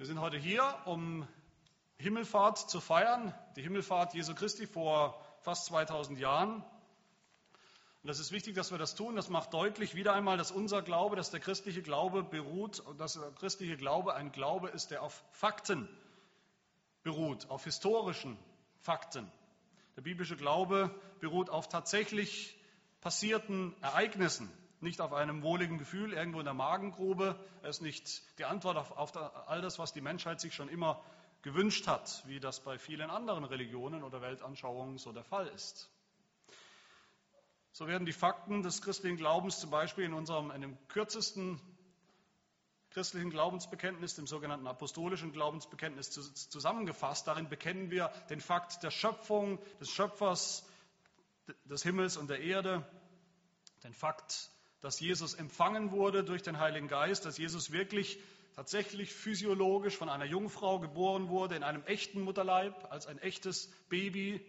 Wir sind heute hier, um Himmelfahrt zu feiern, die Himmelfahrt Jesu Christi vor fast 2000 Jahren. Und das ist wichtig, dass wir das tun. Das macht deutlich wieder einmal, dass unser Glaube, dass der christliche Glaube beruht und dass der christliche Glaube ein Glaube ist, der auf Fakten beruht, auf historischen Fakten. Der biblische Glaube beruht auf tatsächlich passierten Ereignissen, nicht auf einem wohligen Gefühl irgendwo in der Magengrube. Er ist nicht die Antwort auf, auf all das, was die Menschheit sich schon immer gewünscht hat, wie das bei vielen anderen Religionen oder Weltanschauungen so der Fall ist. So werden die Fakten des christlichen Glaubens zum Beispiel in unserem in dem kürzesten christlichen Glaubensbekenntnis, dem sogenannten apostolischen Glaubensbekenntnis, zusammengefasst. Darin bekennen wir den Fakt der Schöpfung, des Schöpfers des Himmels und der Erde, den Fakt, dass Jesus empfangen wurde durch den Heiligen Geist, dass Jesus wirklich tatsächlich physiologisch von einer Jungfrau geboren wurde, in einem echten Mutterleib, als ein echtes Baby.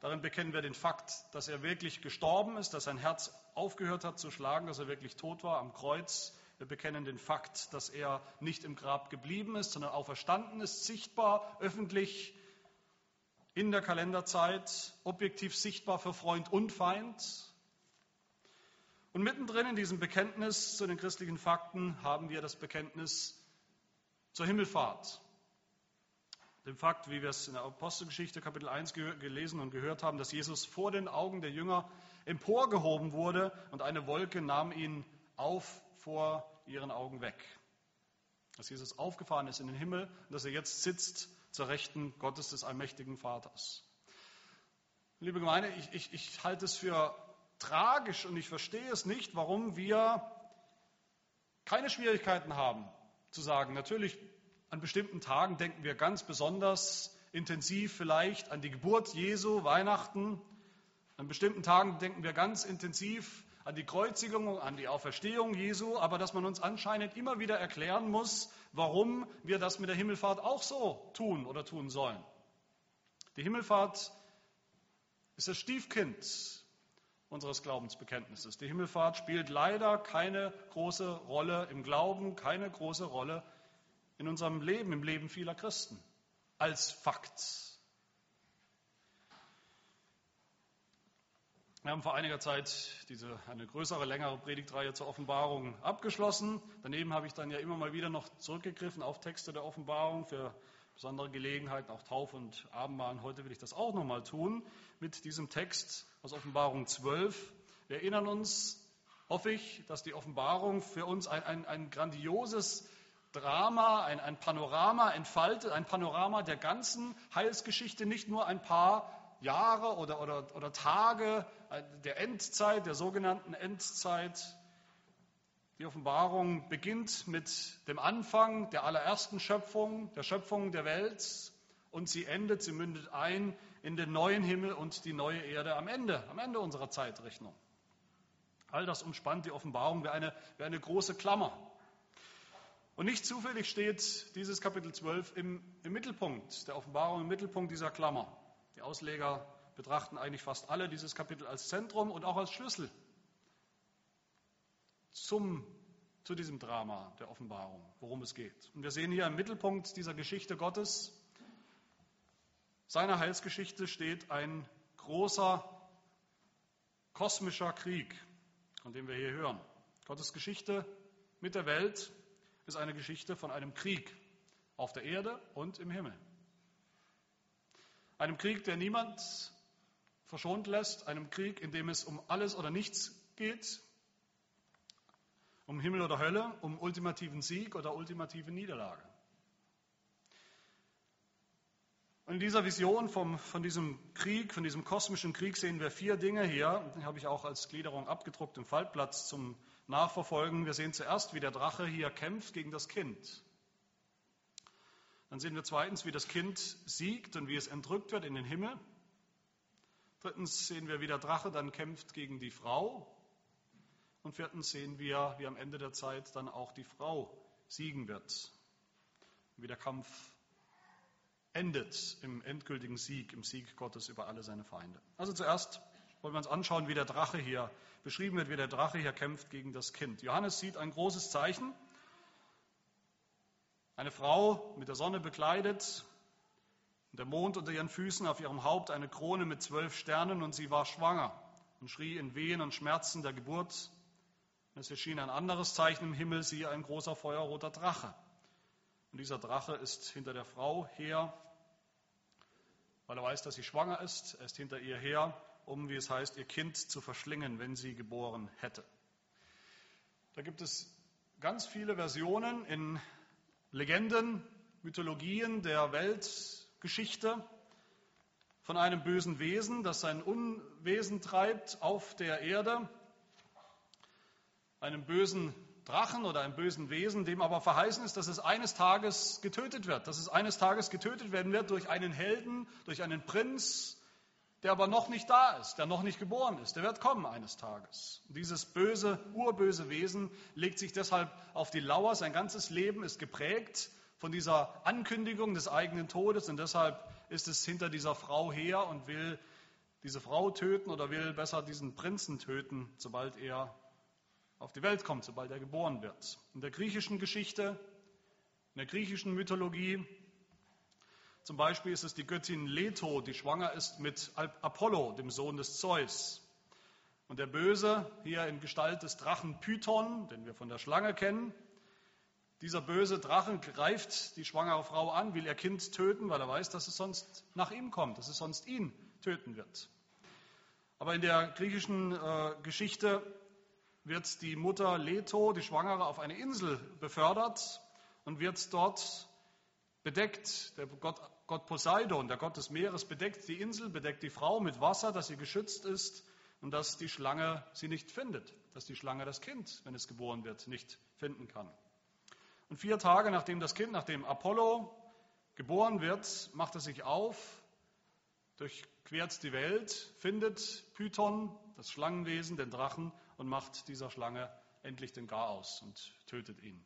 Darin bekennen wir den Fakt, dass er wirklich gestorben ist, dass sein Herz aufgehört hat zu schlagen, dass er wirklich tot war am Kreuz. Wir bekennen den Fakt, dass er nicht im Grab geblieben ist, sondern auferstanden ist, sichtbar, öffentlich, in der Kalenderzeit, objektiv sichtbar für Freund und Feind. Und mittendrin in diesem Bekenntnis zu den christlichen Fakten haben wir das Bekenntnis zur Himmelfahrt. Dem Fakt, wie wir es in der Apostelgeschichte Kapitel 1 gelesen und gehört haben, dass Jesus vor den Augen der Jünger emporgehoben wurde und eine Wolke nahm ihn auf vor ihren Augen weg. Dass Jesus aufgefahren ist in den Himmel und dass er jetzt sitzt zur Rechten Gottes des allmächtigen Vaters. Liebe Gemeinde, ich, ich, ich halte es für tragisch und ich verstehe es nicht, warum wir keine Schwierigkeiten haben zu sagen, natürlich an bestimmten Tagen denken wir ganz besonders intensiv vielleicht an die Geburt Jesu, Weihnachten. An bestimmten Tagen denken wir ganz intensiv an die Kreuzigung, an die Auferstehung Jesu, aber dass man uns anscheinend immer wieder erklären muss, warum wir das mit der Himmelfahrt auch so tun oder tun sollen. Die Himmelfahrt ist das Stiefkind unseres Glaubensbekenntnisses. Die Himmelfahrt spielt leider keine große Rolle im Glauben, keine große Rolle in unserem Leben, im Leben vieler Christen, als Fakt. Wir haben vor einiger Zeit diese, eine größere, längere Predigtreihe zur Offenbarung abgeschlossen. Daneben habe ich dann ja immer mal wieder noch zurückgegriffen auf Texte der Offenbarung für besondere Gelegenheiten, auch Taufe und Abendmahl. Heute will ich das auch nochmal tun mit diesem Text aus Offenbarung 12. Wir erinnern uns, hoffe ich, dass die Offenbarung für uns ein, ein, ein grandioses Drama, ein, ein Panorama entfaltet, ein Panorama der ganzen Heilsgeschichte, nicht nur ein paar Jahre oder, oder, oder Tage der Endzeit, der sogenannten Endzeit. Die Offenbarung beginnt mit dem Anfang der allerersten Schöpfung, der Schöpfung der Welt und sie endet, sie mündet ein in den neuen Himmel und die neue Erde am Ende, am Ende unserer Zeitrechnung. All das umspannt die Offenbarung wie eine, wie eine große Klammer. Und nicht zufällig steht dieses Kapitel 12 im, im Mittelpunkt der Offenbarung, im Mittelpunkt dieser Klammer. Die Ausleger betrachten eigentlich fast alle dieses Kapitel als Zentrum und auch als Schlüssel zum, zu diesem Drama der Offenbarung, worum es geht. Und wir sehen hier im Mittelpunkt dieser Geschichte Gottes, seiner Heilsgeschichte steht ein großer kosmischer Krieg, von dem wir hier hören. Gottes Geschichte mit der Welt ist eine Geschichte von einem Krieg auf der Erde und im Himmel. Einem Krieg, der niemand verschont lässt, einem Krieg, in dem es um alles oder nichts geht, um Himmel oder Hölle, um ultimativen Sieg oder ultimative Niederlage. Und in dieser Vision vom, von diesem Krieg, von diesem kosmischen Krieg sehen wir vier Dinge hier. Die habe ich auch als Gliederung abgedruckt im Faltplatz zum Nachverfolgen. Wir sehen zuerst, wie der Drache hier kämpft gegen das Kind. Dann sehen wir zweitens, wie das Kind siegt und wie es entrückt wird in den Himmel. Drittens sehen wir, wie der Drache dann kämpft gegen die Frau. Und viertens sehen wir, wie am Ende der Zeit dann auch die Frau siegen wird. Wie der Kampf endet im endgültigen Sieg, im Sieg Gottes über alle seine Feinde. Also zuerst wollen wir uns anschauen, wie der Drache hier beschrieben wird, wie der Drache hier kämpft gegen das Kind. Johannes sieht ein großes Zeichen Eine Frau mit der Sonne bekleidet, der Mond unter ihren Füßen, auf ihrem Haupt eine Krone mit zwölf Sternen, und sie war schwanger und schrie in Wehen und Schmerzen der Geburt. Und es erschien ein anderes Zeichen im Himmel, siehe ein großer feuerroter Drache. Und dieser Drache ist hinter der Frau her, weil er weiß, dass sie schwanger ist. Er ist hinter ihr her, um, wie es heißt, ihr Kind zu verschlingen, wenn sie geboren hätte. Da gibt es ganz viele Versionen in Legenden, Mythologien der Weltgeschichte von einem bösen Wesen, das sein Unwesen treibt auf der Erde, einem bösen Drachen oder einem bösen Wesen, dem aber verheißen ist, dass es eines Tages getötet wird, dass es eines Tages getötet werden wird durch einen Helden, durch einen Prinz, der aber noch nicht da ist, der noch nicht geboren ist. Der wird kommen eines Tages. Und dieses böse, urböse Wesen legt sich deshalb auf die Lauer. Sein ganzes Leben ist geprägt von dieser Ankündigung des eigenen Todes und deshalb ist es hinter dieser Frau her und will diese Frau töten oder will besser diesen Prinzen töten, sobald er auf die Welt kommt, sobald er geboren wird. In der griechischen Geschichte, in der griechischen Mythologie, zum Beispiel ist es die Göttin Leto, die schwanger ist mit Apollo, dem Sohn des Zeus. Und der Böse, hier in Gestalt des Drachen Python, den wir von der Schlange kennen, dieser böse Drachen greift die schwangere Frau an, will ihr Kind töten, weil er weiß, dass es sonst nach ihm kommt, dass es sonst ihn töten wird. Aber in der griechischen äh, Geschichte wird die Mutter Leto, die Schwangere, auf eine Insel befördert und wird dort bedeckt. Der Gott, Gott Poseidon, der Gott des Meeres, bedeckt die Insel, bedeckt die Frau mit Wasser, dass sie geschützt ist und dass die Schlange sie nicht findet, dass die Schlange das Kind, wenn es geboren wird, nicht finden kann. Und vier Tage nachdem das Kind, nachdem Apollo geboren wird, macht er sich auf, durchquert die Welt, findet Python, das Schlangenwesen, den Drachen und macht dieser Schlange endlich den Garaus und tötet ihn.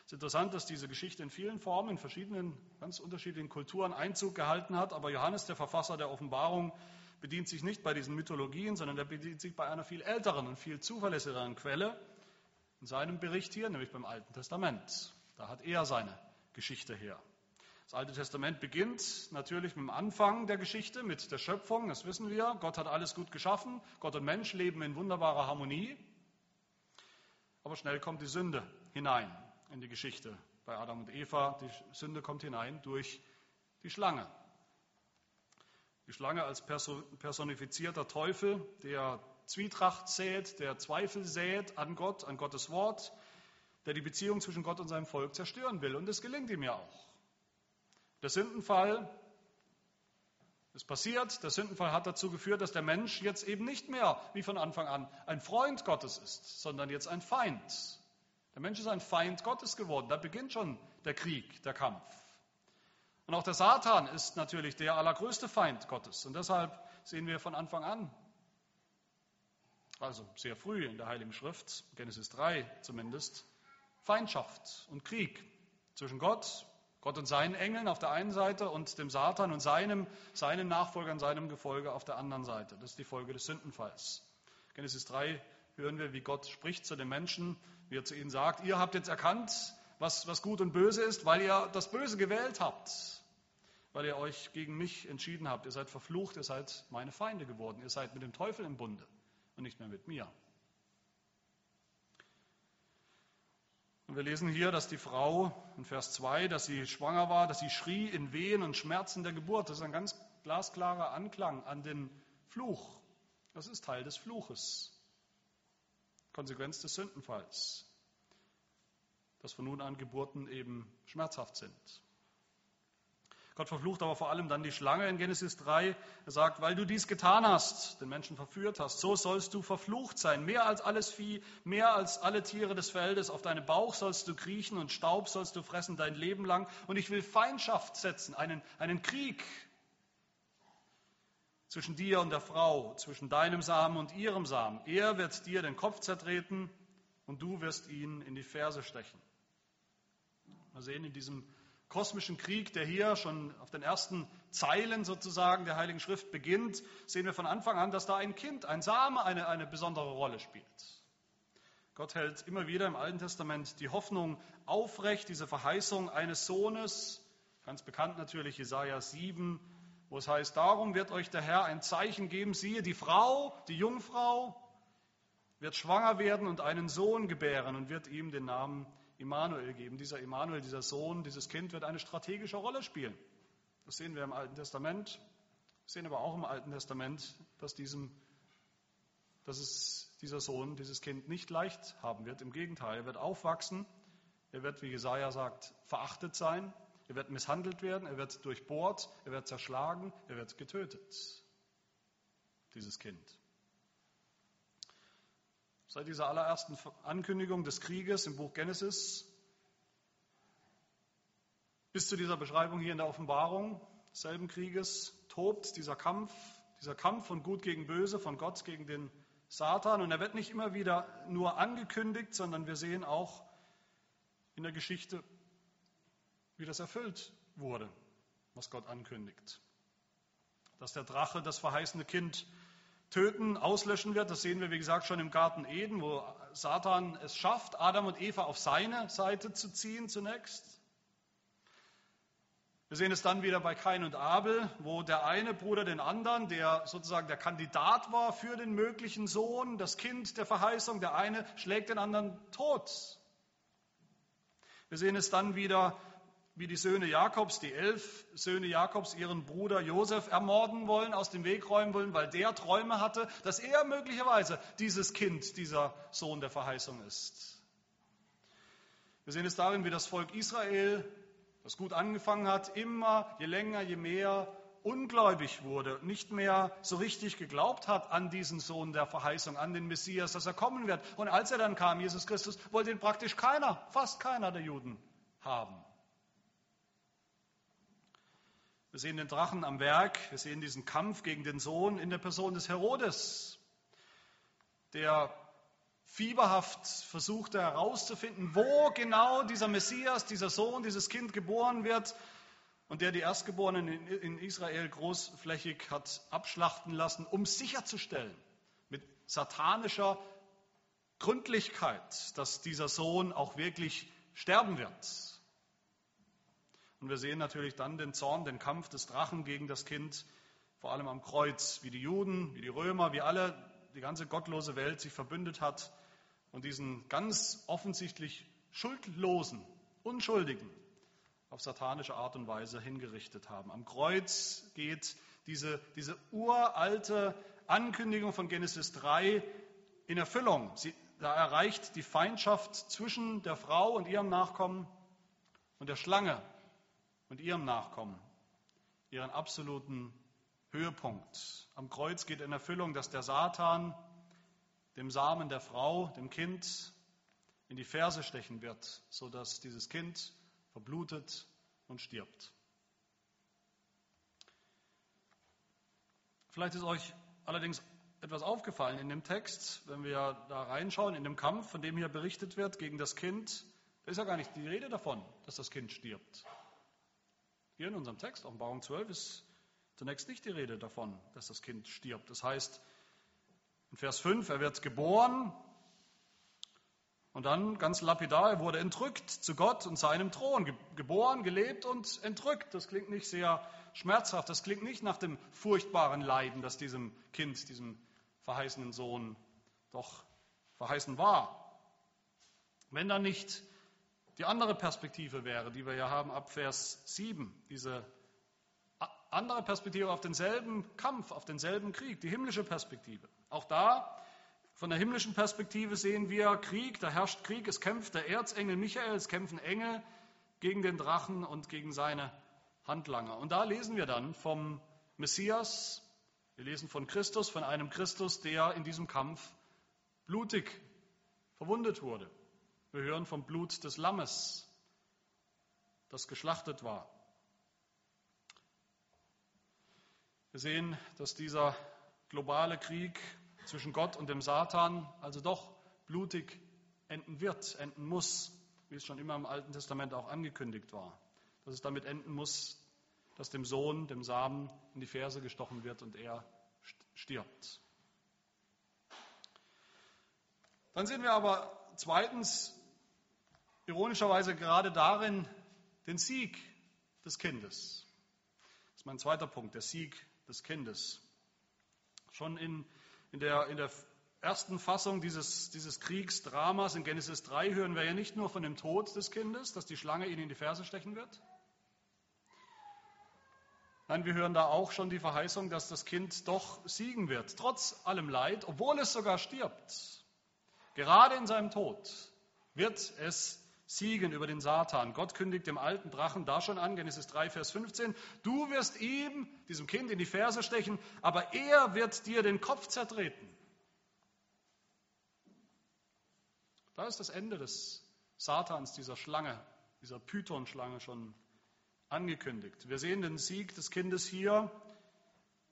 Es ist interessant, dass diese Geschichte in vielen Formen, in verschiedenen, ganz unterschiedlichen Kulturen Einzug gehalten hat, aber Johannes, der Verfasser der Offenbarung, bedient sich nicht bei diesen Mythologien, sondern er bedient sich bei einer viel älteren und viel zuverlässigeren Quelle, in seinem Bericht hier, nämlich beim Alten Testament. Da hat er seine Geschichte her. Das Alte Testament beginnt natürlich mit dem Anfang der Geschichte, mit der Schöpfung, das wissen wir. Gott hat alles gut geschaffen. Gott und Mensch leben in wunderbarer Harmonie. Aber schnell kommt die Sünde hinein in die Geschichte. Bei Adam und Eva, die Sünde kommt hinein durch die Schlange. Die Schlange als personifizierter Teufel, der Zwietracht sät, der Zweifel sät an Gott, an Gottes Wort, der die Beziehung zwischen Gott und seinem Volk zerstören will. Und es gelingt ihm ja auch. Der Sündenfall ist passiert. Der Sündenfall hat dazu geführt, dass der Mensch jetzt eben nicht mehr wie von Anfang an ein Freund Gottes ist, sondern jetzt ein Feind. Der Mensch ist ein Feind Gottes geworden. Da beginnt schon der Krieg, der Kampf. Und auch der Satan ist natürlich der allergrößte Feind Gottes. Und deshalb sehen wir von Anfang an also sehr früh in der Heiligen Schrift, Genesis 3 zumindest, Feindschaft und Krieg zwischen Gott, Gott und seinen Engeln auf der einen Seite und dem Satan und seinem, seinen Nachfolgern, seinem Gefolge auf der anderen Seite. Das ist die Folge des Sündenfalls. Genesis 3 hören wir, wie Gott spricht zu den Menschen, wie er zu ihnen sagt, ihr habt jetzt erkannt, was, was gut und böse ist, weil ihr das Böse gewählt habt, weil ihr euch gegen mich entschieden habt. Ihr seid verflucht, ihr seid meine Feinde geworden, ihr seid mit dem Teufel im Bunde und nicht mehr mit mir. Und wir lesen hier, dass die Frau in Vers 2, dass sie schwanger war, dass sie schrie in Wehen und Schmerzen der Geburt. Das ist ein ganz glasklarer Anklang an den Fluch. Das ist Teil des Fluches. Konsequenz des Sündenfalls. Dass von nun an Geburten eben schmerzhaft sind. Gott verflucht aber vor allem dann die Schlange in Genesis 3. Er sagt, weil du dies getan hast, den Menschen verführt hast, so sollst du verflucht sein. Mehr als alles Vieh, mehr als alle Tiere des Feldes. Auf deinen Bauch sollst du kriechen und Staub sollst du fressen dein Leben lang. Und ich will Feindschaft setzen, einen, einen Krieg zwischen dir und der Frau, zwischen deinem Samen und ihrem Samen. Er wird dir den Kopf zertreten und du wirst ihn in die Ferse stechen. Wir sehen in diesem kosmischen Krieg, der hier schon auf den ersten Zeilen sozusagen der Heiligen Schrift beginnt, sehen wir von Anfang an, dass da ein Kind, ein Same eine, eine besondere Rolle spielt. Gott hält immer wieder im Alten Testament die Hoffnung aufrecht, diese Verheißung eines Sohnes, ganz bekannt natürlich Jesaja 7, wo es heißt: Darum wird euch der Herr ein Zeichen geben. Siehe, die Frau, die Jungfrau, wird schwanger werden und einen Sohn gebären und wird ihm den Namen Immanuel geben. Dieser Immanuel, dieser Sohn, dieses Kind wird eine strategische Rolle spielen. Das sehen wir im Alten Testament, sehen aber auch im Alten Testament, dass, diesem, dass es dieser Sohn, dieses Kind nicht leicht haben wird. Im Gegenteil, er wird aufwachsen, er wird, wie Jesaja sagt, verachtet sein, er wird misshandelt werden, er wird durchbohrt, er wird zerschlagen, er wird getötet. Dieses Kind. Seit dieser allerersten Ankündigung des Krieges im Buch Genesis bis zu dieser Beschreibung hier in der Offenbarung selben Krieges tobt dieser Kampf, dieser Kampf von Gut gegen Böse, von Gott gegen den Satan. Und er wird nicht immer wieder nur angekündigt, sondern wir sehen auch in der Geschichte, wie das erfüllt wurde, was Gott ankündigt. Dass der Drache das verheißene Kind töten, auslöschen wird. Das sehen wir, wie gesagt, schon im Garten Eden, wo Satan es schafft, Adam und Eva auf seine Seite zu ziehen zunächst. Wir sehen es dann wieder bei Kain und Abel, wo der eine Bruder den anderen, der sozusagen der Kandidat war für den möglichen Sohn, das Kind der Verheißung, der eine schlägt den anderen tot. Wir sehen es dann wieder wie die Söhne Jakobs, die elf Söhne Jakobs, ihren Bruder Josef ermorden wollen, aus dem Weg räumen wollen, weil der Träume hatte, dass er möglicherweise dieses Kind, dieser Sohn der Verheißung ist. Wir sehen es darin, wie das Volk Israel, das gut angefangen hat, immer, je länger, je mehr ungläubig wurde, nicht mehr so richtig geglaubt hat an diesen Sohn der Verheißung, an den Messias, dass er kommen wird. Und als er dann kam, Jesus Christus, wollte ihn praktisch keiner, fast keiner der Juden haben. Wir sehen den Drachen am Werk, wir sehen diesen Kampf gegen den Sohn in der Person des Herodes, der fieberhaft versuchte herauszufinden, wo genau dieser Messias, dieser Sohn, dieses Kind geboren wird und der die Erstgeborenen in Israel großflächig hat abschlachten lassen, um sicherzustellen, mit satanischer Gründlichkeit, dass dieser Sohn auch wirklich sterben wird. Und wir sehen natürlich dann den Zorn, den Kampf des Drachen gegen das Kind, vor allem am Kreuz, wie die Juden, wie die Römer, wie alle, die ganze gottlose Welt sich verbündet hat und diesen ganz offensichtlich schuldlosen, unschuldigen auf satanische Art und Weise hingerichtet haben. Am Kreuz geht diese, diese uralte Ankündigung von Genesis 3 in Erfüllung. Sie, da erreicht die Feindschaft zwischen der Frau und ihrem Nachkommen und der Schlange und ihrem Nachkommen ihren absoluten Höhepunkt. Am Kreuz geht in Erfüllung, dass der Satan dem Samen der Frau, dem Kind, in die Ferse stechen wird, sodass dieses Kind verblutet und stirbt. Vielleicht ist euch allerdings etwas aufgefallen in dem Text, wenn wir da reinschauen, in dem Kampf, von dem hier berichtet wird gegen das Kind. Da ist ja gar nicht die Rede davon, dass das Kind stirbt. Hier in unserem Text, Offenbarung 12, ist zunächst nicht die Rede davon, dass das Kind stirbt. Das heißt, in Vers 5, er wird geboren und dann ganz lapidar, er wurde entrückt zu Gott und seinem Thron. Geboren, gelebt und entrückt. Das klingt nicht sehr schmerzhaft, das klingt nicht nach dem furchtbaren Leiden, das diesem Kind, diesem verheißenen Sohn doch verheißen war. Wenn dann nicht die andere Perspektive wäre, die wir ja haben ab Vers 7, diese andere Perspektive auf denselben Kampf, auf denselben Krieg, die himmlische Perspektive. Auch da, von der himmlischen Perspektive sehen wir Krieg, da herrscht Krieg, es kämpft der Erzengel Michael, es kämpfen Engel gegen den Drachen und gegen seine Handlanger. Und da lesen wir dann vom Messias, wir lesen von Christus, von einem Christus, der in diesem Kampf blutig verwundet wurde. Wir hören vom Blut des Lammes, das geschlachtet war. Wir sehen, dass dieser globale Krieg zwischen Gott und dem Satan also doch blutig enden wird, enden muss, wie es schon immer im Alten Testament auch angekündigt war. Dass es damit enden muss, dass dem Sohn, dem Samen in die Ferse gestochen wird und er stirbt. Dann sehen wir aber zweitens ironischerweise gerade darin den Sieg des Kindes. Das ist mein zweiter Punkt, der Sieg des Kindes. Schon in, in, der, in der ersten Fassung dieses, dieses Kriegsdramas in Genesis 3 hören wir ja nicht nur von dem Tod des Kindes, dass die Schlange ihn in die Ferse stechen wird. Nein, wir hören da auch schon die Verheißung, dass das Kind doch siegen wird, trotz allem Leid, obwohl es sogar stirbt. Gerade in seinem Tod wird es siegen über den Satan. Gott kündigt dem alten Drachen da schon an, Genesis 3, Vers 15, du wirst ihm, diesem Kind, in die Ferse stechen, aber er wird dir den Kopf zertreten. Da ist das Ende des Satans, dieser Schlange, dieser Python-Schlange schon angekündigt. Wir sehen den Sieg des Kindes hier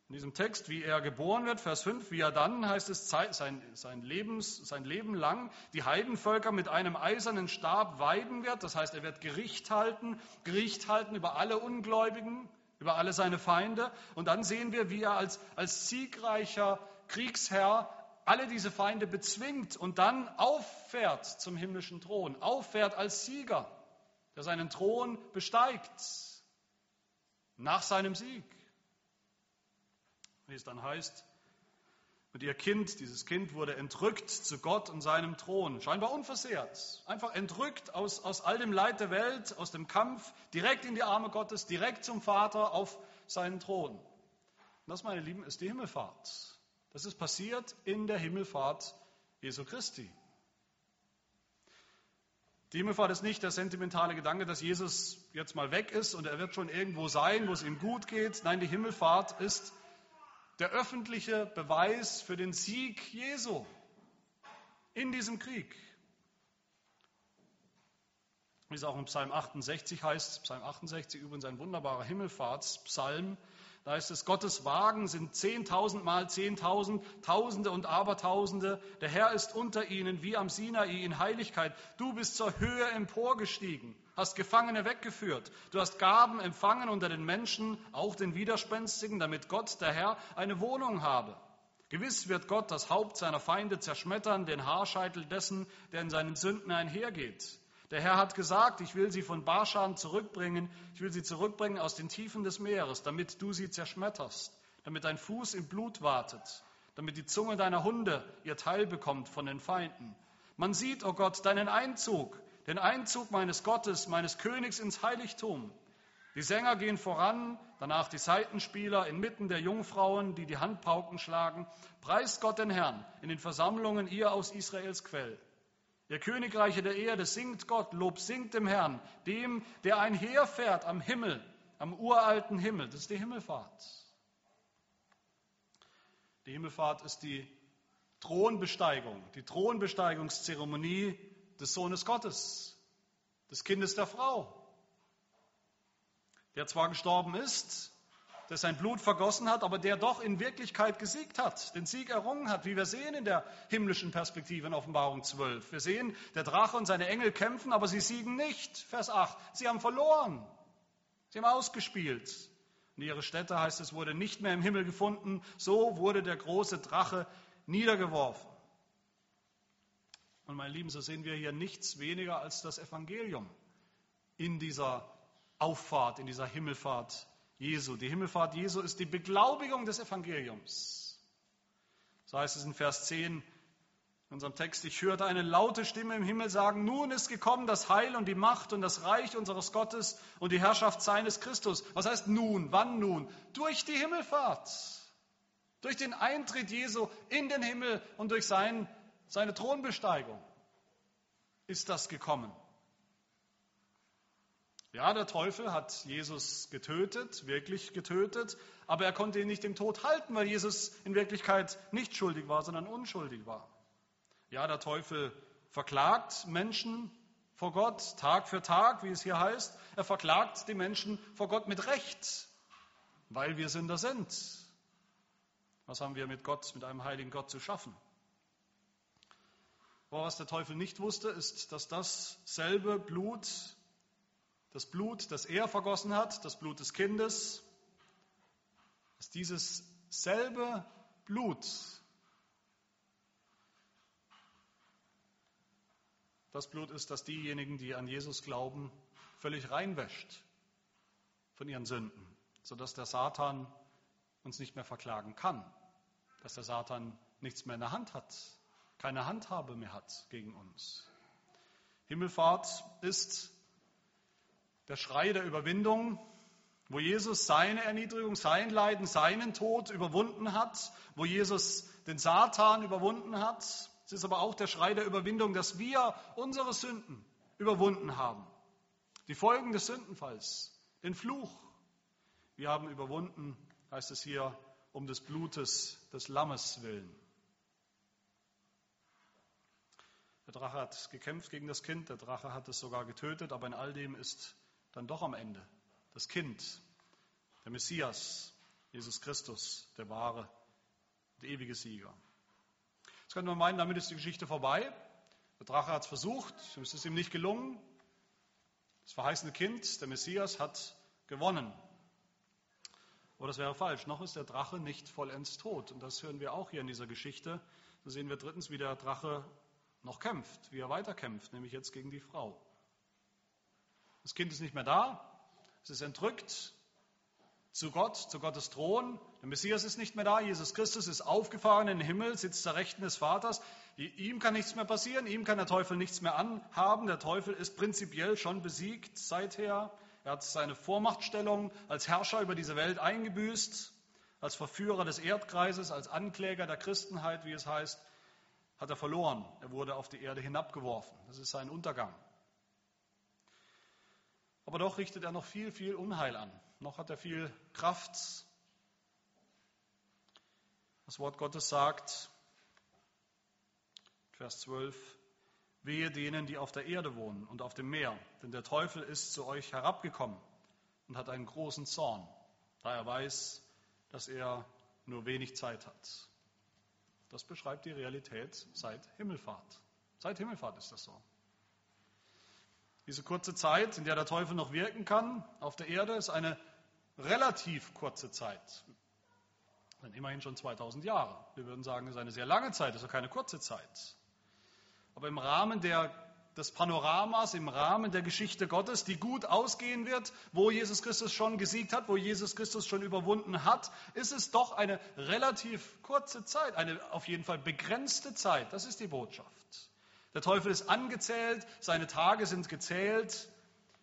in diesem Text, wie er geboren wird, Vers 5, wie er dann, heißt es, sein, sein, Lebens, sein Leben lang die Heidenvölker mit einem eisernen Stab weiden wird. Das heißt, er wird Gericht halten, Gericht halten über alle Ungläubigen, über alle seine Feinde. Und dann sehen wir, wie er als, als siegreicher Kriegsherr alle diese Feinde bezwingt und dann auffährt zum himmlischen Thron, auffährt als Sieger, der seinen Thron besteigt nach seinem Sieg wie es dann heißt. Und ihr Kind, dieses Kind wurde entrückt zu Gott und seinem Thron, scheinbar unversehrt, einfach entrückt aus, aus all dem Leid der Welt, aus dem Kampf, direkt in die Arme Gottes, direkt zum Vater auf seinen Thron. Und das, meine Lieben, ist die Himmelfahrt. Das ist passiert in der Himmelfahrt Jesu Christi. Die Himmelfahrt ist nicht der sentimentale Gedanke, dass Jesus jetzt mal weg ist und er wird schon irgendwo sein, wo es ihm gut geht. Nein, die Himmelfahrt ist der öffentliche Beweis für den Sieg Jesu in diesem Krieg. Wie es auch im Psalm 68 heißt, Psalm 68 übrigens ein wunderbarer Himmelfahrtspsalm, da heißt es, Gottes Wagen sind zehntausend mal zehntausend, Tausende und Abertausende. Der Herr ist unter ihnen wie am Sinai in Heiligkeit. Du bist zur Höhe emporgestiegen, hast Gefangene weggeführt. Du hast Gaben empfangen unter den Menschen, auch den Widerspenstigen, damit Gott, der Herr, eine Wohnung habe. Gewiss wird Gott das Haupt seiner Feinde zerschmettern, den Haarscheitel dessen, der in seinen Sünden einhergeht. Der Herr hat gesagt, ich will sie von Barschan zurückbringen, ich will sie zurückbringen aus den Tiefen des Meeres, damit du sie zerschmetterst, damit dein Fuß im Blut wartet, damit die Zunge deiner Hunde ihr Teil bekommt von den Feinden. Man sieht, o oh Gott, deinen Einzug, den Einzug meines Gottes, meines Königs ins Heiligtum. Die Sänger gehen voran, danach die Seitenspieler inmitten der Jungfrauen, die die Handpauken schlagen. Preist Gott den Herrn in den Versammlungen, ihr aus Israels Quell. Ihr Königreiche der Erde, singt Gott, Lob singt dem Herrn, dem, der einherfährt am Himmel, am uralten Himmel. Das ist die Himmelfahrt. Die Himmelfahrt ist die Thronbesteigung, die Thronbesteigungszeremonie des Sohnes Gottes, des Kindes der Frau, der zwar gestorben ist, der sein Blut vergossen hat, aber der doch in Wirklichkeit gesiegt hat, den Sieg errungen hat, wie wir sehen in der himmlischen Perspektive in Offenbarung 12. Wir sehen, der Drache und seine Engel kämpfen, aber sie siegen nicht. Vers 8. Sie haben verloren. Sie haben ausgespielt. Und ihre Stätte, heißt es, wurde nicht mehr im Himmel gefunden. So wurde der große Drache niedergeworfen. Und meine Lieben, so sehen wir hier nichts weniger als das Evangelium in dieser Auffahrt, in dieser Himmelfahrt Jesu. Die Himmelfahrt Jesu ist die Beglaubigung des Evangeliums. So heißt es in Vers 10 in unserem Text, ich hörte eine laute Stimme im Himmel sagen, nun ist gekommen das Heil und die Macht und das Reich unseres Gottes und die Herrschaft seines Christus. Was heißt nun? Wann nun? Durch die Himmelfahrt. Durch den Eintritt Jesu in den Himmel und durch sein, seine Thronbesteigung ist das gekommen. Ja, der Teufel hat Jesus getötet, wirklich getötet, aber er konnte ihn nicht im Tod halten, weil Jesus in Wirklichkeit nicht schuldig war, sondern unschuldig war. Ja, der Teufel verklagt Menschen vor Gott Tag für Tag, wie es hier heißt. Er verklagt die Menschen vor Gott mit Recht, weil wir Sünder sind. Was haben wir mit Gott, mit einem heiligen Gott zu schaffen? Aber was der Teufel nicht wusste, ist, dass dasselbe Blut das Blut, das er vergossen hat, das Blut des Kindes, dass dieses selbe Blut Das Blut ist, das diejenigen, die an Jesus glauben, völlig reinwäscht von ihren Sünden, sodass der Satan uns nicht mehr verklagen kann, dass der Satan nichts mehr in der Hand hat, keine Handhabe mehr hat gegen uns. Himmelfahrt ist der Schrei der Überwindung, wo Jesus seine Erniedrigung, sein Leiden, seinen Tod überwunden hat, wo Jesus den Satan überwunden hat. Es ist aber auch der Schrei der Überwindung, dass wir unsere Sünden überwunden haben. Die Folgen des Sündenfalls, den Fluch. Wir haben überwunden, heißt es hier, um des Blutes des Lammes willen. Der Drache hat gekämpft gegen das Kind, der Drache hat es sogar getötet, aber in all dem ist dann doch am Ende das Kind, der Messias, Jesus Christus, der wahre der ewige Sieger. Jetzt könnte man meinen, damit ist die Geschichte vorbei. Der Drache hat es versucht, es ist ihm nicht gelungen. Das verheißene Kind, der Messias, hat gewonnen. Aber das wäre falsch. Noch ist der Drache nicht vollends tot. Und das hören wir auch hier in dieser Geschichte. Da sehen wir drittens, wie der Drache noch kämpft, wie er weiterkämpft, nämlich jetzt gegen die Frau. Das Kind ist nicht mehr da, es ist entrückt zu Gott, zu Gottes Thron. Der Messias ist nicht mehr da, Jesus Christus ist aufgefahren in den Himmel, sitzt zur Rechten des Vaters. Ihm kann nichts mehr passieren, ihm kann der Teufel nichts mehr anhaben. Der Teufel ist prinzipiell schon besiegt seither. Er hat seine Vormachtstellung als Herrscher über diese Welt eingebüßt, als Verführer des Erdkreises, als Ankläger der Christenheit, wie es heißt hat er verloren. Er wurde auf die Erde hinabgeworfen. Das ist sein Untergang. Aber doch richtet er noch viel, viel Unheil an. Noch hat er viel Kraft. Das Wort Gottes sagt, Vers 12, wehe denen, die auf der Erde wohnen und auf dem Meer, denn der Teufel ist zu euch herabgekommen und hat einen großen Zorn, da er weiß, dass er nur wenig Zeit hat. Das beschreibt die Realität seit Himmelfahrt. Seit Himmelfahrt ist das so. Diese kurze Zeit, in der der Teufel noch wirken kann auf der Erde, ist eine relativ kurze Zeit. Sind immerhin schon 2000 Jahre. Wir würden sagen, es ist eine sehr lange Zeit, es ist keine kurze Zeit. Aber im Rahmen der des Panoramas im Rahmen der Geschichte Gottes, die gut ausgehen wird, wo Jesus Christus schon gesiegt hat, wo Jesus Christus schon überwunden hat, ist es doch eine relativ kurze Zeit, eine auf jeden Fall begrenzte Zeit. Das ist die Botschaft. Der Teufel ist angezählt, seine Tage sind gezählt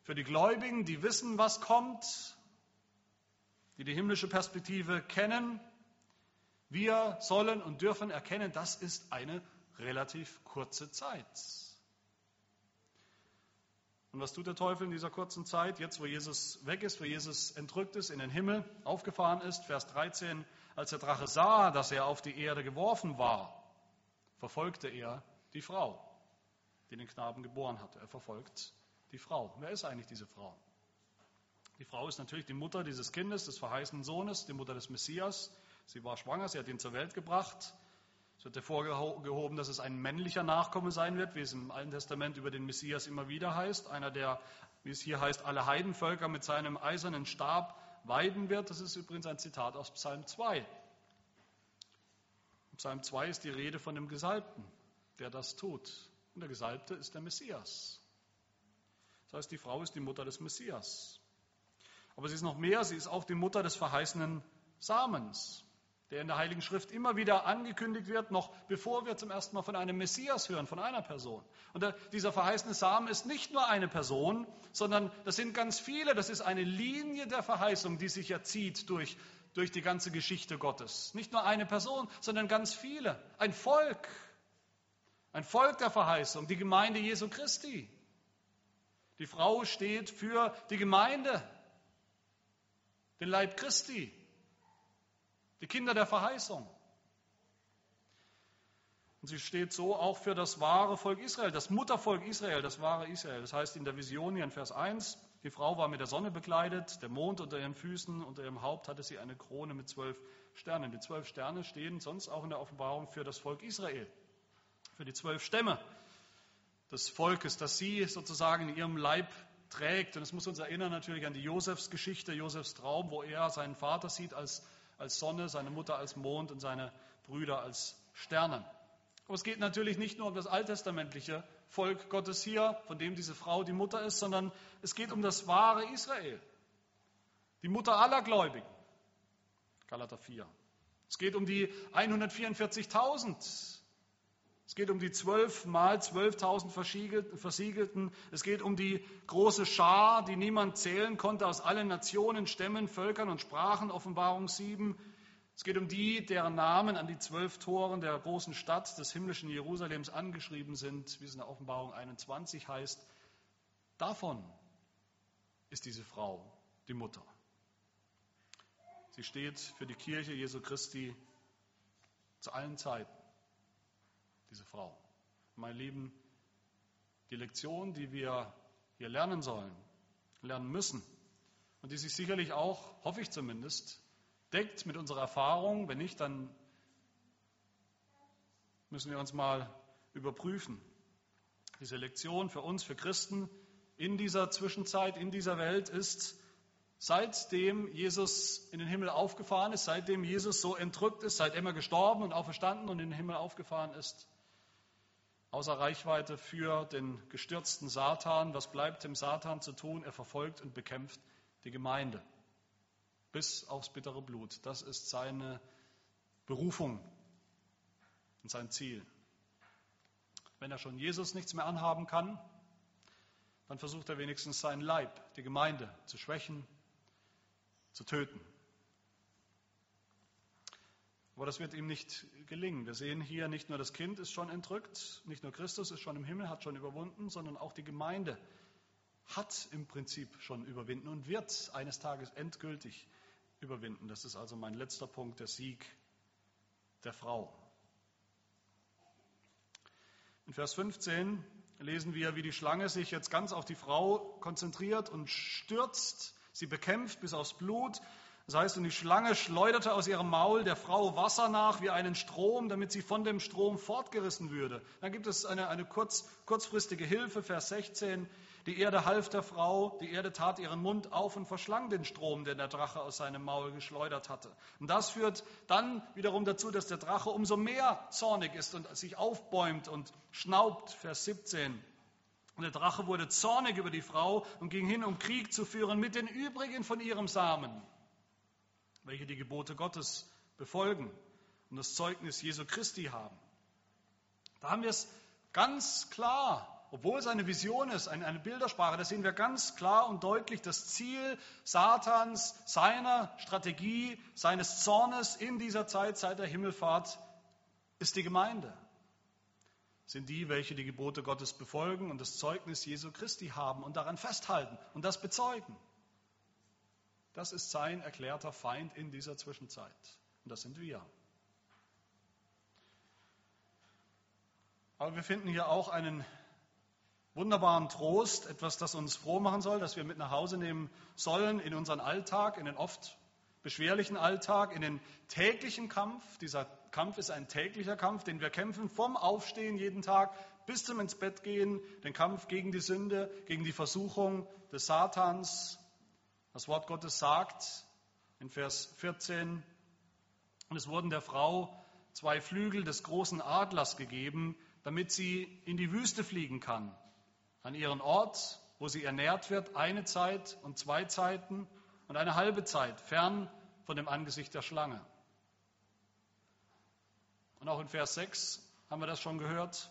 für die Gläubigen, die wissen, was kommt, die die himmlische Perspektive kennen. Wir sollen und dürfen erkennen, das ist eine relativ kurze Zeit. Und was tut der Teufel in dieser kurzen Zeit, jetzt wo Jesus weg ist, wo Jesus entrückt ist, in den Himmel aufgefahren ist? Vers 13, als der Drache sah, dass er auf die Erde geworfen war, verfolgte er die Frau, die den Knaben geboren hatte. Er verfolgt die Frau. Wer ist eigentlich diese Frau? Die Frau ist natürlich die Mutter dieses Kindes, des verheißenen Sohnes, die Mutter des Messias. Sie war schwanger, sie hat ihn zur Welt gebracht. Es wird hervorgehoben, dass es ein männlicher Nachkomme sein wird, wie es im Alten Testament über den Messias immer wieder heißt. Einer, der, wie es hier heißt, alle Heidenvölker mit seinem eisernen Stab weiden wird. Das ist übrigens ein Zitat aus Psalm 2. In Psalm 2 ist die Rede von dem Gesalbten, der das tut. Und der Gesalbte ist der Messias. Das heißt, die Frau ist die Mutter des Messias. Aber sie ist noch mehr, sie ist auch die Mutter des verheißenen Samens der in der Heiligen Schrift immer wieder angekündigt wird, noch bevor wir zum ersten Mal von einem Messias hören, von einer Person. Und dieser verheißene Samen ist nicht nur eine Person, sondern das sind ganz viele. Das ist eine Linie der Verheißung, die sich erzieht durch, durch die ganze Geschichte Gottes. Nicht nur eine Person, sondern ganz viele. Ein Volk. Ein Volk der Verheißung, die Gemeinde Jesu Christi. Die Frau steht für die Gemeinde, den Leib Christi die Kinder der Verheißung. Und sie steht so auch für das wahre Volk Israel, das Muttervolk Israel, das wahre Israel. Das heißt in der Vision hier in Vers 1, die Frau war mit der Sonne bekleidet, der Mond unter ihren Füßen, unter ihrem Haupt hatte sie eine Krone mit zwölf Sternen. Die zwölf Sterne stehen sonst auch in der Offenbarung für das Volk Israel, für die zwölf Stämme des Volkes, das sie sozusagen in ihrem Leib trägt. Und es muss uns erinnern natürlich an die Josefsgeschichte, Josefs Traum, wo er seinen Vater sieht als als Sonne, seine Mutter als Mond und seine Brüder als Sterne. Aber es geht natürlich nicht nur um das alttestamentliche Volk Gottes hier, von dem diese Frau die Mutter ist, sondern es geht um das wahre Israel. Die Mutter aller Gläubigen. Galater 4. Es geht um die 144.000. Es geht um die 12 mal 12.000 Versiegelten. Es geht um die große Schar, die niemand zählen konnte, aus allen Nationen, Stämmen, Völkern und Sprachen, Offenbarung 7. Es geht um die, deren Namen an die zwölf Toren der großen Stadt des himmlischen Jerusalems angeschrieben sind, wie es in der Offenbarung 21 heißt. Davon ist diese Frau die Mutter. Sie steht für die Kirche Jesu Christi zu allen Zeiten, diese Frau. Meine Lieben, die Lektion, die wir hier lernen sollen, lernen müssen und die sich sicherlich auch, hoffe ich zumindest, deckt mit unserer Erfahrung. Wenn nicht, dann müssen wir uns mal überprüfen. Diese Lektion für uns, für Christen in dieser Zwischenzeit, in dieser Welt ist, seitdem Jesus in den Himmel aufgefahren ist, seitdem Jesus so entrückt ist, seitdem er gestorben und auferstanden und in den Himmel aufgefahren ist, außer Reichweite für den gestürzten Satan. Was bleibt dem Satan zu tun? Er verfolgt und bekämpft die Gemeinde bis aufs bittere Blut. Das ist seine Berufung und sein Ziel. Wenn er schon Jesus nichts mehr anhaben kann, dann versucht er wenigstens seinen Leib, die Gemeinde, zu schwächen, zu töten. Aber das wird ihm nicht gelingen. Wir sehen hier, nicht nur das Kind ist schon entrückt, nicht nur Christus ist schon im Himmel, hat schon überwunden, sondern auch die Gemeinde hat im Prinzip schon überwinden und wird eines Tages endgültig überwinden. Das ist also mein letzter Punkt, der Sieg der Frau. In Vers 15 lesen wir, wie die Schlange sich jetzt ganz auf die Frau konzentriert und stürzt, sie bekämpft bis aufs Blut. Das heißt, und die Schlange schleuderte aus ihrem Maul der Frau Wasser nach wie einen Strom, damit sie von dem Strom fortgerissen würde. Dann gibt es eine, eine kurz, kurzfristige Hilfe, Vers 16. Die Erde half der Frau, die Erde tat ihren Mund auf und verschlang den Strom, den der Drache aus seinem Maul geschleudert hatte. Und das führt dann wiederum dazu, dass der Drache umso mehr zornig ist und sich aufbäumt und schnaubt, Vers 17. Und der Drache wurde zornig über die Frau und ging hin, um Krieg zu führen mit den übrigen von ihrem Samen, welche die Gebote Gottes befolgen und das Zeugnis Jesu Christi haben. Da haben wir es ganz klar obwohl es eine Vision ist, eine, Bildersprache, da sehen wir ganz klar und deutlich das Ziel Satans, seiner Strategie, seines Zornes in dieser Zeit seit der Himmelfahrt ist die Gemeinde. Sind die, welche die Gebote Gottes befolgen und das Zeugnis Jesu Christi haben und daran festhalten und das bezeugen. Das ist sein erklärter Feind in dieser Zwischenzeit. Und das sind wir. Aber wir finden hier auch einen wunderbaren Trost, etwas, das uns froh machen soll, das wir mit nach Hause nehmen sollen in unseren Alltag, in den oft beschwerlichen Alltag, in den täglichen Kampf. Dieser Kampf ist ein täglicher Kampf, den wir kämpfen vom Aufstehen jeden Tag bis zum ins Bett gehen, den Kampf gegen die Sünde, gegen die Versuchung des Satans. Das Wort Gottes sagt in Vers 14, und es wurden der Frau zwei Flügel des großen Adlers gegeben, damit sie in die Wüste fliegen kann an ihren Ort, wo sie ernährt wird, eine Zeit und zwei Zeiten und eine halbe Zeit, fern von dem Angesicht der Schlange. Und auch in Vers 6 haben wir das schon gehört.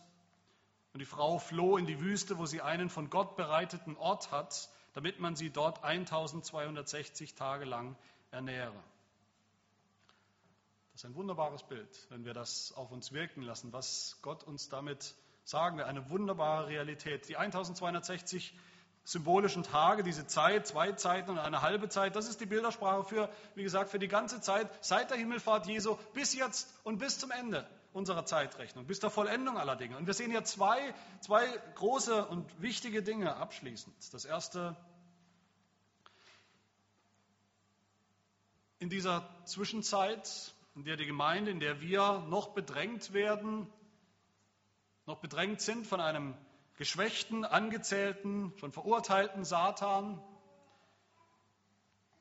Und die Frau floh in die Wüste, wo sie einen von Gott bereiteten Ort hat, damit man sie dort 1260 Tage lang ernähre. Das ist ein wunderbares Bild, wenn wir das auf uns wirken lassen, was Gott uns damit sagen wir, eine wunderbare Realität. Die 1260 symbolischen Tage, diese Zeit, zwei Zeiten und eine halbe Zeit, das ist die Bildersprache für, wie gesagt, für die ganze Zeit seit der Himmelfahrt Jesu bis jetzt und bis zum Ende unserer Zeitrechnung, bis zur Vollendung aller Dinge. Und wir sehen hier zwei, zwei große und wichtige Dinge abschließend. Das erste, in dieser Zwischenzeit, in der die Gemeinde, in der wir noch bedrängt werden, noch bedrängt sind von einem geschwächten, angezählten, schon verurteilten Satan.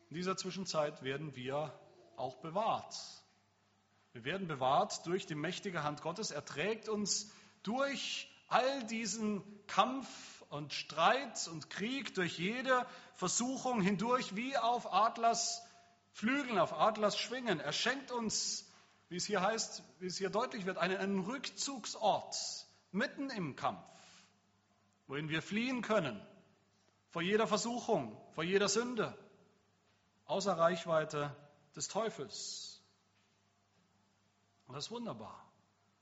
In dieser Zwischenzeit werden wir auch bewahrt. Wir werden bewahrt durch die mächtige Hand Gottes. Er trägt uns durch all diesen Kampf und Streit und Krieg durch jede Versuchung hindurch wie auf Adlers Flügeln, auf Adlers Schwingen. Er schenkt uns, wie es hier heißt, wie es hier deutlich wird, einen, einen Rückzugsort mitten im Kampf, wohin wir fliehen können vor jeder Versuchung, vor jeder Sünde, außer Reichweite des Teufels. Und das ist wunderbar.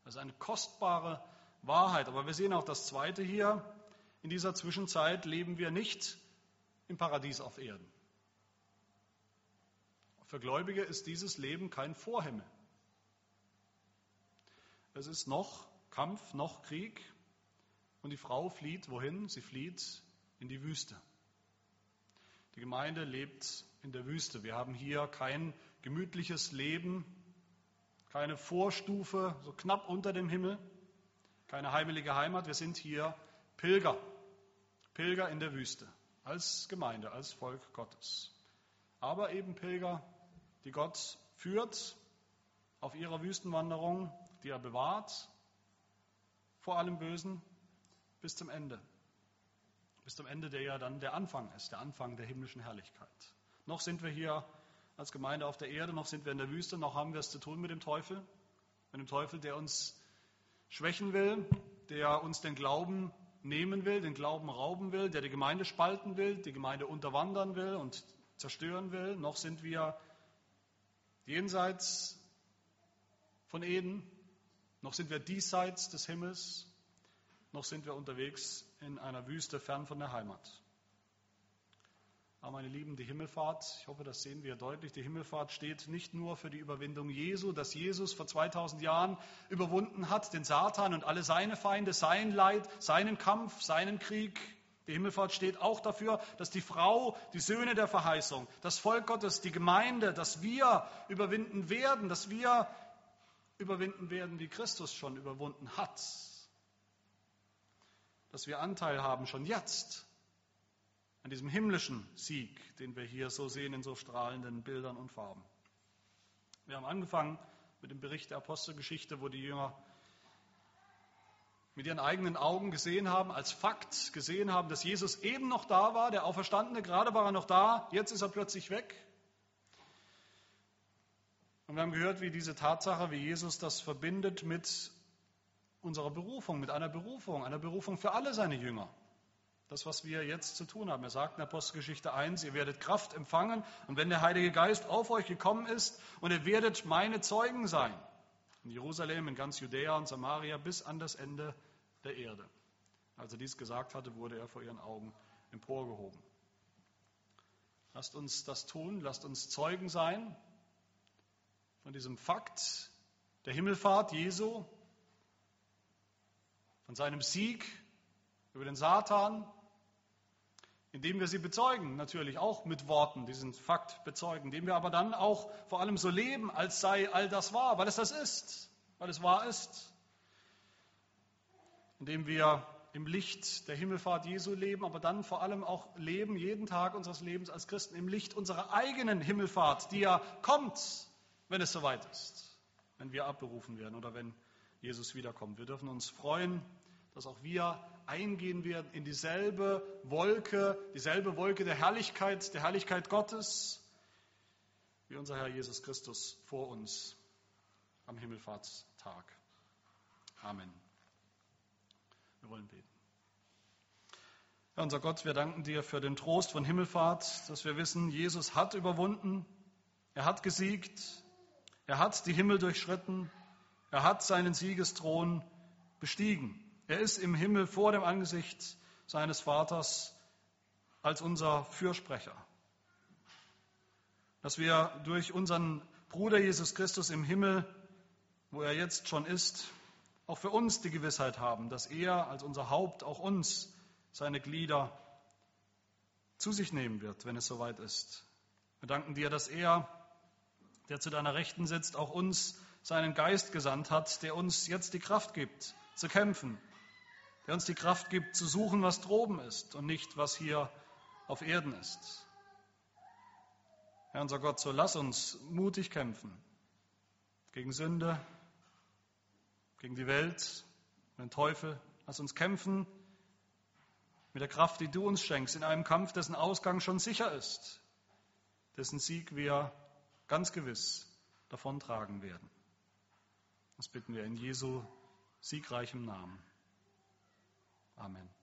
Das ist eine kostbare Wahrheit. Aber wir sehen auch das Zweite hier. In dieser Zwischenzeit leben wir nicht im Paradies auf Erden. Für Gläubige ist dieses Leben kein Vorhimmel. Es ist noch Kampf, noch Krieg. Und die Frau flieht wohin? Sie flieht in die Wüste. Die Gemeinde lebt in der Wüste. Wir haben hier kein gemütliches Leben, keine Vorstufe, so knapp unter dem Himmel, keine heimelige Heimat. Wir sind hier Pilger, Pilger in der Wüste, als Gemeinde, als Volk Gottes. Aber eben Pilger, die Gott führt auf ihrer Wüstenwanderung, die er bewahrt vor allem Bösen bis zum Ende. Bis zum Ende, der ja dann der Anfang ist, der Anfang der himmlischen Herrlichkeit. Noch sind wir hier als Gemeinde auf der Erde, noch sind wir in der Wüste, noch haben wir es zu tun mit dem Teufel, mit dem Teufel, der uns schwächen will, der uns den Glauben nehmen will, den Glauben rauben will, der die Gemeinde spalten will, die Gemeinde unterwandern will und zerstören will. Noch sind wir jenseits von Eden, noch sind wir diesseits des Himmels, noch sind wir unterwegs in einer Wüste fern von der Heimat. Aber meine Lieben, die Himmelfahrt, ich hoffe, das sehen wir deutlich, die Himmelfahrt steht nicht nur für die Überwindung Jesu, dass Jesus vor 2000 Jahren überwunden hat, den Satan und alle seine Feinde, sein Leid, seinen Kampf, seinen Krieg. Die Himmelfahrt steht auch dafür, dass die Frau, die Söhne der Verheißung, das Volk Gottes, die Gemeinde, dass wir überwinden werden, dass wir überwinden werden, wie Christus schon überwunden hat. Dass wir Anteil haben schon jetzt an diesem himmlischen Sieg, den wir hier so sehen in so strahlenden Bildern und Farben. Wir haben angefangen mit dem Bericht der Apostelgeschichte, wo die Jünger mit ihren eigenen Augen gesehen haben, als Fakt gesehen haben, dass Jesus eben noch da war, der Auferstandene, gerade war er noch da, jetzt ist er plötzlich weg. Und wir haben gehört, wie diese Tatsache, wie Jesus das verbindet mit unserer Berufung, mit einer Berufung, einer Berufung für alle seine Jünger. Das, was wir jetzt zu tun haben. Er sagt in Apostelgeschichte 1, ihr werdet Kraft empfangen und wenn der Heilige Geist auf euch gekommen ist und ihr werdet meine Zeugen sein. In Jerusalem, in ganz Judäa und Samaria bis an das Ende der Erde. Als er dies gesagt hatte, wurde er vor ihren Augen emporgehoben. Lasst uns das tun, lasst uns Zeugen sein von diesem Fakt der Himmelfahrt Jesu, von seinem Sieg über den Satan, indem wir sie bezeugen, natürlich auch mit Worten, diesen Fakt bezeugen, indem wir aber dann auch vor allem so leben, als sei all das wahr, weil es das ist, weil es wahr ist, indem wir im Licht der Himmelfahrt Jesu leben, aber dann vor allem auch leben, jeden Tag unseres Lebens als Christen, im Licht unserer eigenen Himmelfahrt, die ja kommt, wenn es soweit ist, wenn wir abberufen werden oder wenn Jesus wiederkommt. Wir dürfen uns freuen, dass auch wir eingehen werden in dieselbe Wolke, dieselbe Wolke der Herrlichkeit, der Herrlichkeit Gottes, wie unser Herr Jesus Christus vor uns am Himmelfahrtstag. Amen. Wir wollen beten. Herr unser Gott, wir danken dir für den Trost von Himmelfahrt, dass wir wissen, Jesus hat überwunden, er hat gesiegt, er hat die Himmel durchschritten, er hat seinen Siegesthron bestiegen. Er ist im Himmel vor dem Angesicht seines Vaters als unser Fürsprecher. Dass wir durch unseren Bruder Jesus Christus im Himmel, wo er jetzt schon ist, auch für uns die Gewissheit haben, dass er als unser Haupt auch uns, seine Glieder, zu sich nehmen wird, wenn es soweit ist. Wir danken dir, dass er, der zu deiner Rechten sitzt, auch uns seinen Geist gesandt hat, der uns jetzt die Kraft gibt, zu kämpfen, der uns die Kraft gibt, zu suchen, was droben ist und nicht, was hier auf Erden ist. Herr unser Gott, so lass uns mutig kämpfen gegen Sünde, gegen die Welt, den Teufel, Lass uns kämpfen mit der Kraft, die du uns schenkst, in einem Kampf, dessen Ausgang schon sicher ist, dessen Sieg wir ganz gewiss davontragen werden. Das bitten wir in Jesu siegreichem Namen. Amen.